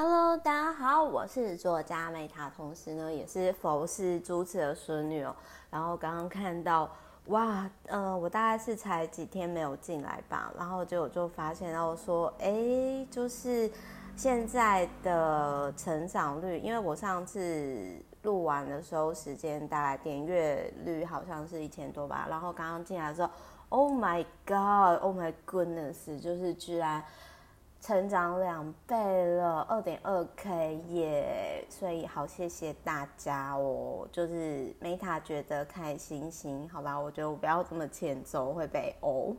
Hello，大家好，我是作家 Meta，同时呢也是佛系主持的孙女哦。然后刚刚看到，哇，呃，我大概是才几天没有进来吧，然后就就发现，然后说，哎，就是现在的成长率，因为我上次录完的时候，时间大概点阅率好像是一千多吧，然后刚刚进来的时候，Oh my God，Oh my goodness，就是居然。成长两倍了，二点二 K 耶！所以好谢谢大家哦，就是 Meta 觉得开心心，好吧？我觉得我不要这么欠揍会被殴，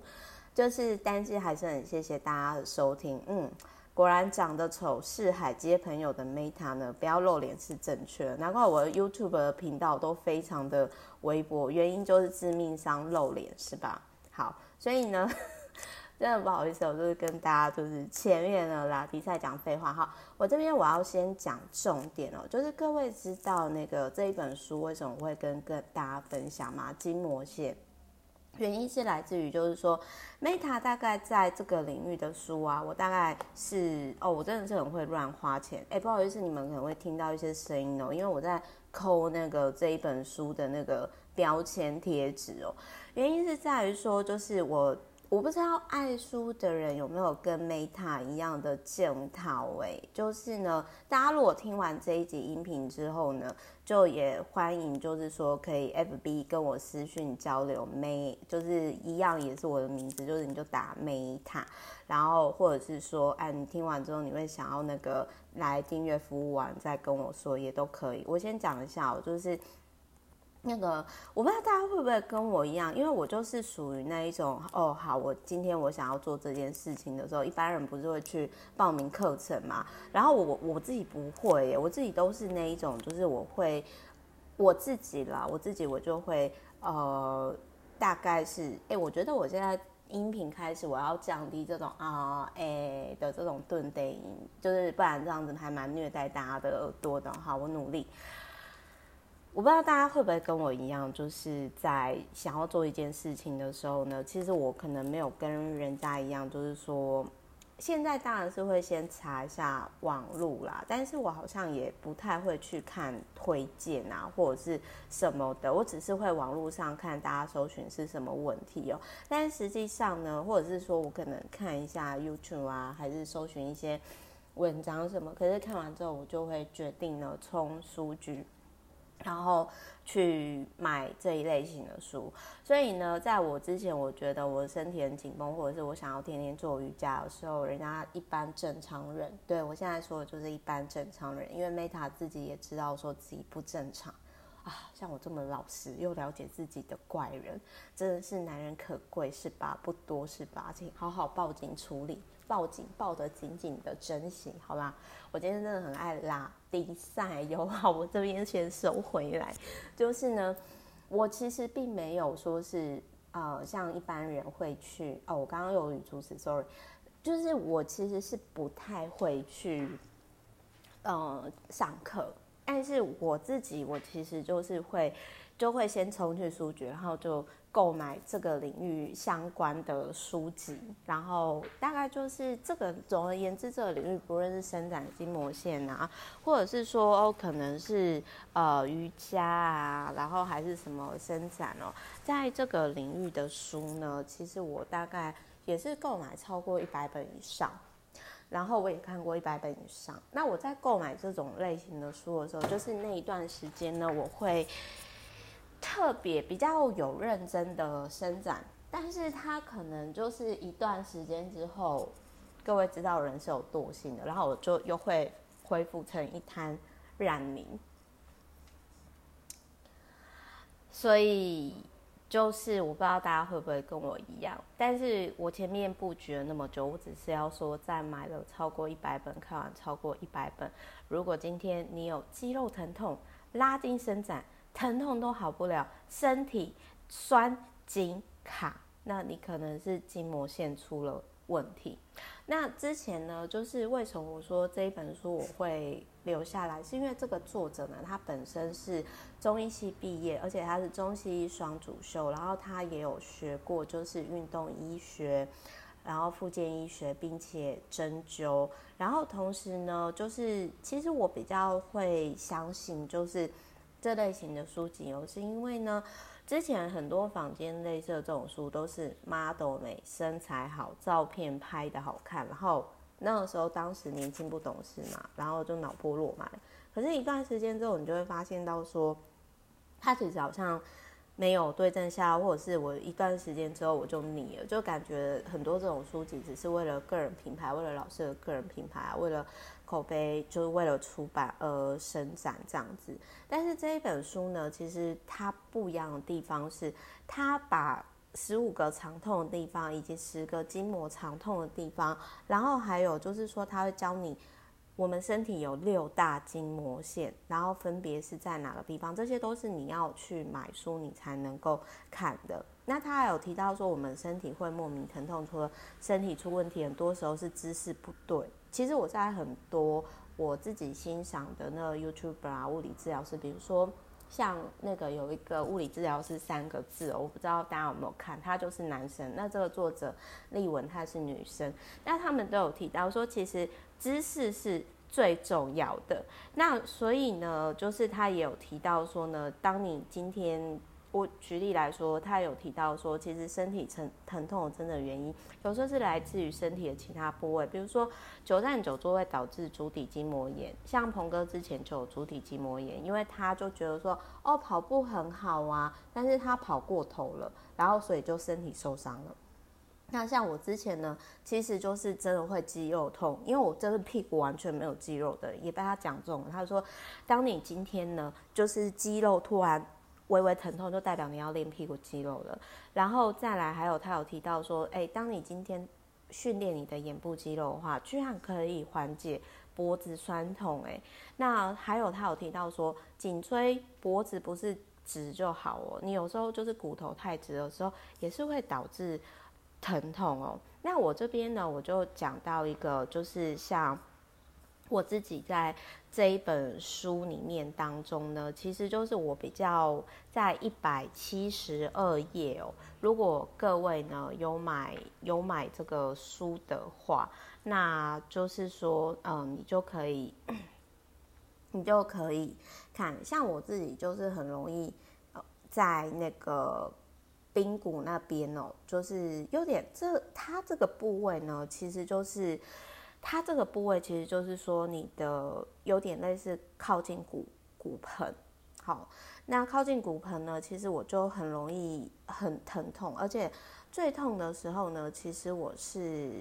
就是但是还是很谢谢大家的收听。嗯，果然长得丑是海街朋友的 Meta 呢，不要露脸是正确，难怪我的 YouTube 的频道都非常的微薄，原因就是致命伤露脸是吧？好，所以呢。真的不好意思，我就是跟大家就是前面的啦，比赛讲废话哈。我这边我要先讲重点哦，就是各位知道那个这一本书为什么会跟跟大家分享吗？筋膜线，原因是来自于就是说，Meta 大概在这个领域的书啊，我大概是哦，我真的是很会乱花钱。哎，不好意思，你们可能会听到一些声音哦，因为我在抠那个这一本书的那个标签贴纸哦。原因是在于说，就是我。我不知道爱书的人有没有跟 Meta 一样的检讨哎，就是呢，大家如果听完这一集音频之后呢，就也欢迎，就是说可以 FB 跟我私讯交流，May 就是一样也是我的名字，就是你就打 Meta，然后或者是说，哎，你听完之后你会想要那个来订阅服务完再跟我说也都可以。我先讲一下，我就是。那个我不知道大家会不会跟我一样，因为我就是属于那一种哦，好，我今天我想要做这件事情的时候，一般人不是会去报名课程嘛？然后我我自己不会耶，我自己都是那一种，就是我会我自己啦，我自己我就会呃，大概是哎，我觉得我现在音频开始我要降低这种啊哎的这种顿呆音，就是不然这样子还蛮虐待大家的耳朵的哈，我努力。我不知道大家会不会跟我一样，就是在想要做一件事情的时候呢，其实我可能没有跟人家一样，就是说，现在当然是会先查一下网路啦，但是我好像也不太会去看推荐啊，或者是什么的，我只是会网路上看大家搜寻是什么问题哦。但实际上呢，或者是说我可能看一下 YouTube 啊，还是搜寻一些文章什么，可是看完之后我就会决定呢，从书局。然后去买这一类型的书，所以呢，在我之前，我觉得我身体很紧绷，或者是我想要天天做瑜伽的时候，人家一般正常人，对，我现在说的就是一般正常人，因为 Meta 自己也知道说自己不正常啊，像我这么老实又了解自己的怪人，真的是难人可贵是吧？不多是吧？请好好报警处理。报警，抱得紧紧的，珍惜，好吧？我今天真的很爱拉比赛，有好，我这边先收回来。就是呢，我其实并没有说是呃，像一般人会去哦。我刚刚有语助词，sorry，就是我其实是不太会去呃上课，但是我自己我其实就是会就会先冲去书局，然后就。购买这个领域相关的书籍，然后大概就是这个。总而言之，这个领域不论是伸展筋膜线啊，或者是说，可能是呃瑜伽啊，然后还是什么伸展哦，在这个领域的书呢，其实我大概也是购买超过一百本以上，然后我也看过一百本以上。那我在购买这种类型的书的时候，就是那一段时间呢，我会。特别比较有认真的伸展，但是他可能就是一段时间之后，各位知道人是有惰性的，然后我就又会恢复成一滩烂泥。所以就是我不知道大家会不会跟我一样，但是我前面布局了那么久，我只是要说，在买了超过一百本，看完超过一百本，如果今天你有肌肉疼痛、拉筋伸展。疼痛都好不了，身体酸紧卡，那你可能是筋膜线出了问题。那之前呢，就是为什么我说这一本书我会留下来，是因为这个作者呢，他本身是中医系毕业，而且他是中西医双主修，然后他也有学过就是运动医学，然后复健医学，并且针灸，然后同时呢，就是其实我比较会相信，就是这类型的书籍哦，是因为呢，之前很多坊间类似的这种书都是 model 美，身材好，照片拍的好看，然后那个时候当时年轻不懂事嘛，然后就脑波落嘛。可是，一段时间之后，你就会发现到说，他其实好像。没有对症下药，或者是我一段时间之后我就腻了，就感觉很多这种书籍只是为了个人品牌，为了老师的个人品牌，为了口碑，就是为了出版而生产这样子。但是这一本书呢，其实它不一样的地方是，它把十五个常痛的地方，以及十个筋膜常痛的地方，然后还有就是说，它会教你。我们身体有六大筋膜线，然后分别是在哪个地方？这些都是你要去买书你才能够看的。那他还有提到说，我们身体会莫名疼痛，除了身体出问题，很多时候是姿势不对。其实我在很多我自己欣赏的那个 YouTuber 啊，物理治疗师，比如说像那个有一个物理治疗师三个字，我不知道大家有没有看，他就是男生。那这个作者丽文她是女生，那他们都有提到说，其实。姿势是最重要的。那所以呢，就是他也有提到说呢，当你今天我举例来说，他有提到说，其实身体疼疼痛真的原因，有时候是来自于身体的其他部位，比如说久站久坐会导致足底筋膜炎。像鹏哥之前就有足底筋膜炎，因为他就觉得说，哦，跑步很好啊，但是他跑过头了，然后所以就身体受伤了。那像我之前呢，其实就是真的会肌肉痛，因为我真的屁股完全没有肌肉的，也被他讲中了。他说，当你今天呢，就是肌肉突然微微疼痛，就代表你要练屁股肌肉了。然后再来，还有他有提到说，哎，当你今天训练你的眼部肌肉的话，居然可以缓解脖子酸痛。哎，那还有他有提到说，颈椎脖子不是直就好哦，你有时候就是骨头太直的时候，也是会导致。疼痛哦，那我这边呢，我就讲到一个，就是像我自己在这一本书里面当中呢，其实就是我比较在一百七十二页哦。如果各位呢有买有买这个书的话，那就是说，嗯，你就可以，你就可以看，像我自己就是很容易在那个。髌骨那边哦，就是有点这它这个部位呢，其实就是它这个部位，其实就是说你的有点类似靠近骨骨盆。好，那靠近骨盆呢，其实我就很容易很疼痛，而且最痛的时候呢，其实我是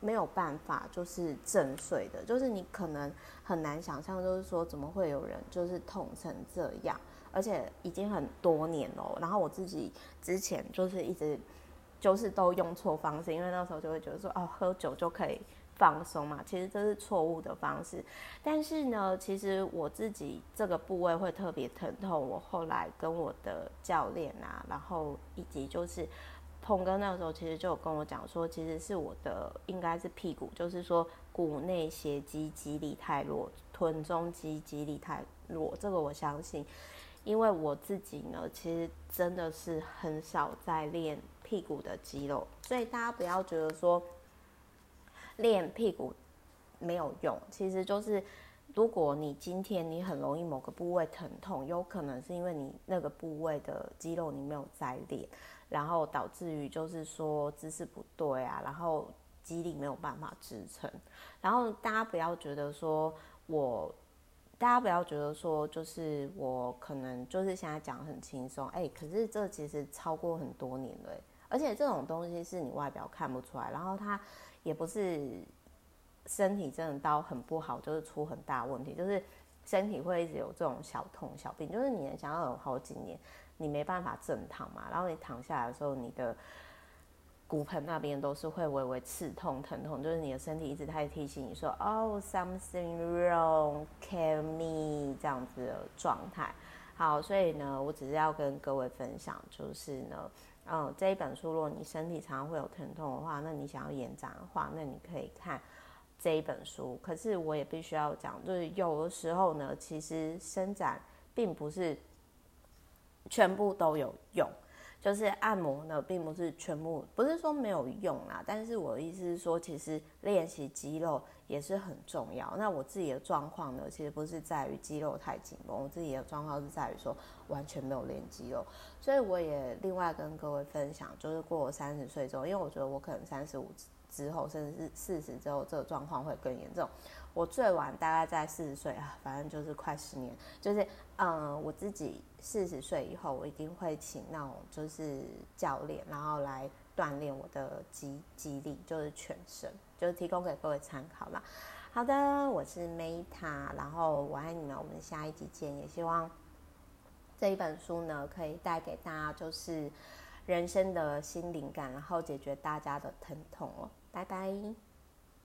没有办法就是正睡的，就是你可能很难想象，就是说怎么会有人就是痛成这样。而且已经很多年了，然后我自己之前就是一直就是都用错方式，因为那时候就会觉得说哦，喝酒就可以放松嘛，其实这是错误的方式。但是呢，其实我自己这个部位会特别疼痛。我后来跟我的教练啊，然后以及就是鹏哥那个时候其实就有跟我讲说，其实是我的应该是屁股，就是说股内斜肌肌力太弱，臀中肌肌力太弱，这个我相信。因为我自己呢，其实真的是很少在练屁股的肌肉，所以大家不要觉得说练屁股没有用。其实就是，如果你今天你很容易某个部位疼痛，有可能是因为你那个部位的肌肉你没有在练，然后导致于就是说姿势不对啊，然后肌力没有办法支撑。然后大家不要觉得说我。大家不要觉得说，就是我可能就是现在讲很轻松，哎，可是这其实超过很多年了，而且这种东西是你外表看不出来，然后它也不是身体真的到很不好，就是出很大问题，就是身体会一直有这种小痛小病，就是你能想要有好几年，你没办法正躺嘛，然后你躺下来的时候，你的。骨盆那边都是会微微刺痛、疼痛，就是你的身体一直在提醒你说“哦，something wrong, kill me” 这样子的状态。好，所以呢，我只是要跟各位分享，就是呢，嗯，这一本书，如果你身体常常会有疼痛的话，那你想要延展的话，那你可以看这一本书。可是我也必须要讲，就是有的时候呢，其实伸展并不是全部都有用。就是按摩呢，并不是全部，不是说没有用啦。但是我的意思是说，其实练习肌肉也是很重要。那我自己的状况呢，其实不是在于肌肉太紧绷，我自己的状况是在于说完全没有练肌肉。所以我也另外跟各位分享，就是过了三十岁之后，因为我觉得我可能三十五之后，甚至是四十之后，这个状况会更严重。我最晚大概在四十岁啊，反正就是快十年，就是嗯，我自己四十岁以后，我一定会请那种就是教练，然后来锻炼我的肌肌力，就是全身，就是提供给各位参考啦。好的，我是 Meta，然后我爱你们，我们下一集见，也希望这一本书呢可以带给大家就是人生的新灵感，然后解决大家的疼痛哦，拜拜。